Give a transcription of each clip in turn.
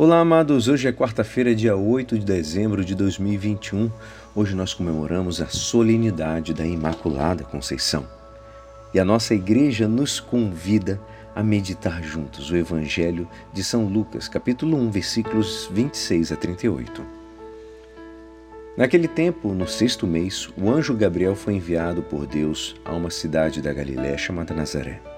Olá, amados. Hoje é quarta-feira, dia 8 de dezembro de 2021. Hoje nós comemoramos a solenidade da Imaculada Conceição. E a nossa igreja nos convida a meditar juntos o Evangelho de São Lucas, capítulo 1, versículos 26 a 38. Naquele tempo, no sexto mês, o anjo Gabriel foi enviado por Deus a uma cidade da Galiléia chamada Nazaré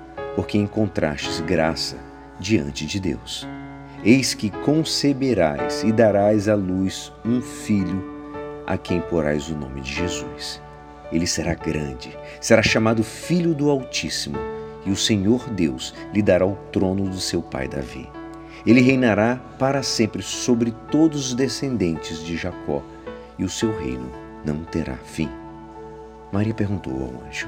porque encontrastes graça diante de Deus. Eis que conceberás e darás à luz um filho, a quem porás o nome de Jesus. Ele será grande, será chamado Filho do Altíssimo, e o Senhor Deus lhe dará o trono do seu pai Davi. Ele reinará para sempre sobre todos os descendentes de Jacó, e o seu reino não terá fim. Maria perguntou ao anjo: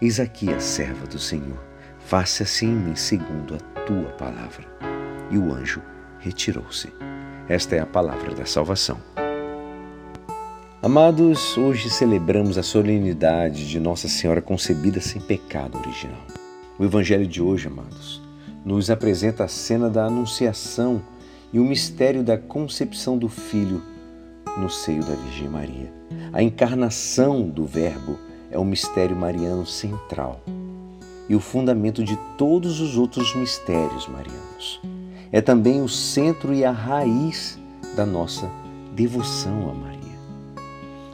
Eis aqui a serva do Senhor, faça-se em mim segundo a tua palavra. E o anjo retirou-se. Esta é a palavra da salvação. Amados, hoje celebramos a solenidade de Nossa Senhora concebida sem pecado original. O Evangelho de hoje, amados, nos apresenta a cena da Anunciação e o mistério da concepção do Filho no seio da Virgem Maria. A encarnação do Verbo é o mistério mariano central e o fundamento de todos os outros mistérios marianos. É também o centro e a raiz da nossa devoção a Maria.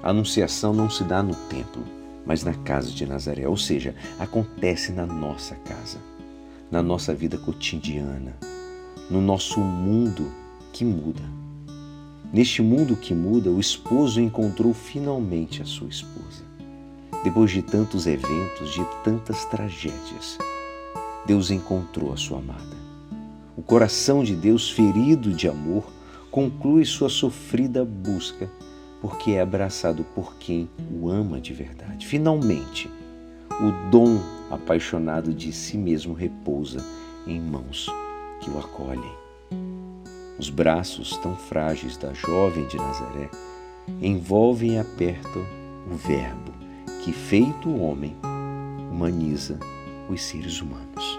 A anunciação não se dá no templo, mas na casa de Nazaré, ou seja, acontece na nossa casa, na nossa vida cotidiana, no nosso mundo que muda. Neste mundo que muda, o esposo encontrou finalmente a sua esposa. Depois de tantos eventos, de tantas tragédias, Deus encontrou a sua amada. O coração de Deus, ferido de amor, conclui sua sofrida busca, porque é abraçado por quem o ama de verdade. Finalmente, o dom apaixonado de si mesmo repousa em mãos que o acolhem. Os braços tão frágeis da jovem de Nazaré envolvem e apertam o Verbo que, feito homem, humaniza os seres humanos.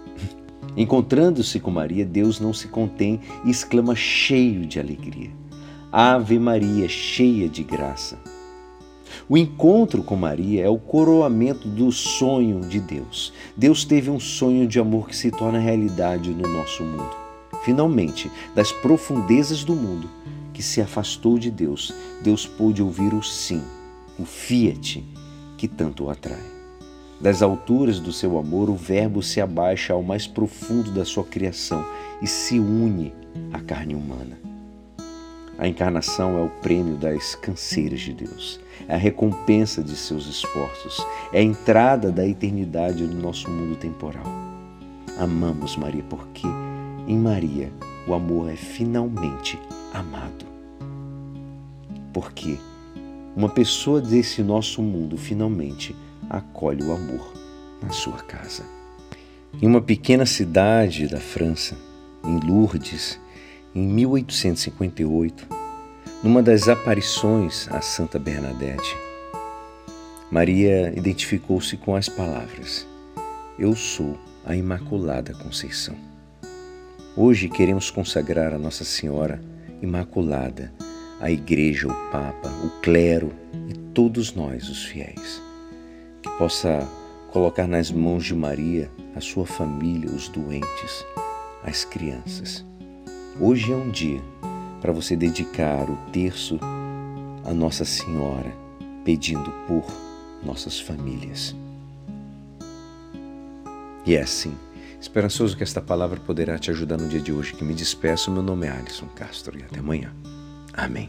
Encontrando-se com Maria, Deus não se contém e exclama cheio de alegria: Ave Maria, cheia de graça. O encontro com Maria é o coroamento do sonho de Deus. Deus teve um sonho de amor que se torna realidade no nosso mundo. Finalmente, das profundezas do mundo que se afastou de Deus, Deus pôde ouvir o sim o fiat que tanto o atrai. Das alturas do seu amor, o Verbo se abaixa ao mais profundo da sua criação e se une à carne humana. A encarnação é o prêmio das canseiras de Deus, é a recompensa de seus esforços, é a entrada da eternidade no nosso mundo temporal. Amamos Maria porque, em Maria, o amor é finalmente amado. Porque uma pessoa desse nosso mundo finalmente acolhe o amor na sua casa. Em uma pequena cidade da França, em Lourdes, em 1858, numa das aparições a Santa Bernadette, Maria identificou-se com as palavras: Eu sou a Imaculada Conceição. Hoje queremos consagrar a Nossa Senhora Imaculada a Igreja, o Papa, o clero e todos nós, os fiéis. Que possa colocar nas mãos de Maria a sua família, os doentes, as crianças. Hoje é um dia para você dedicar o terço a Nossa Senhora, pedindo por nossas famílias. E é assim, esperançoso que esta palavra poderá te ajudar no dia de hoje, que me despeço. Meu nome é Alisson Castro e até amanhã. Amém.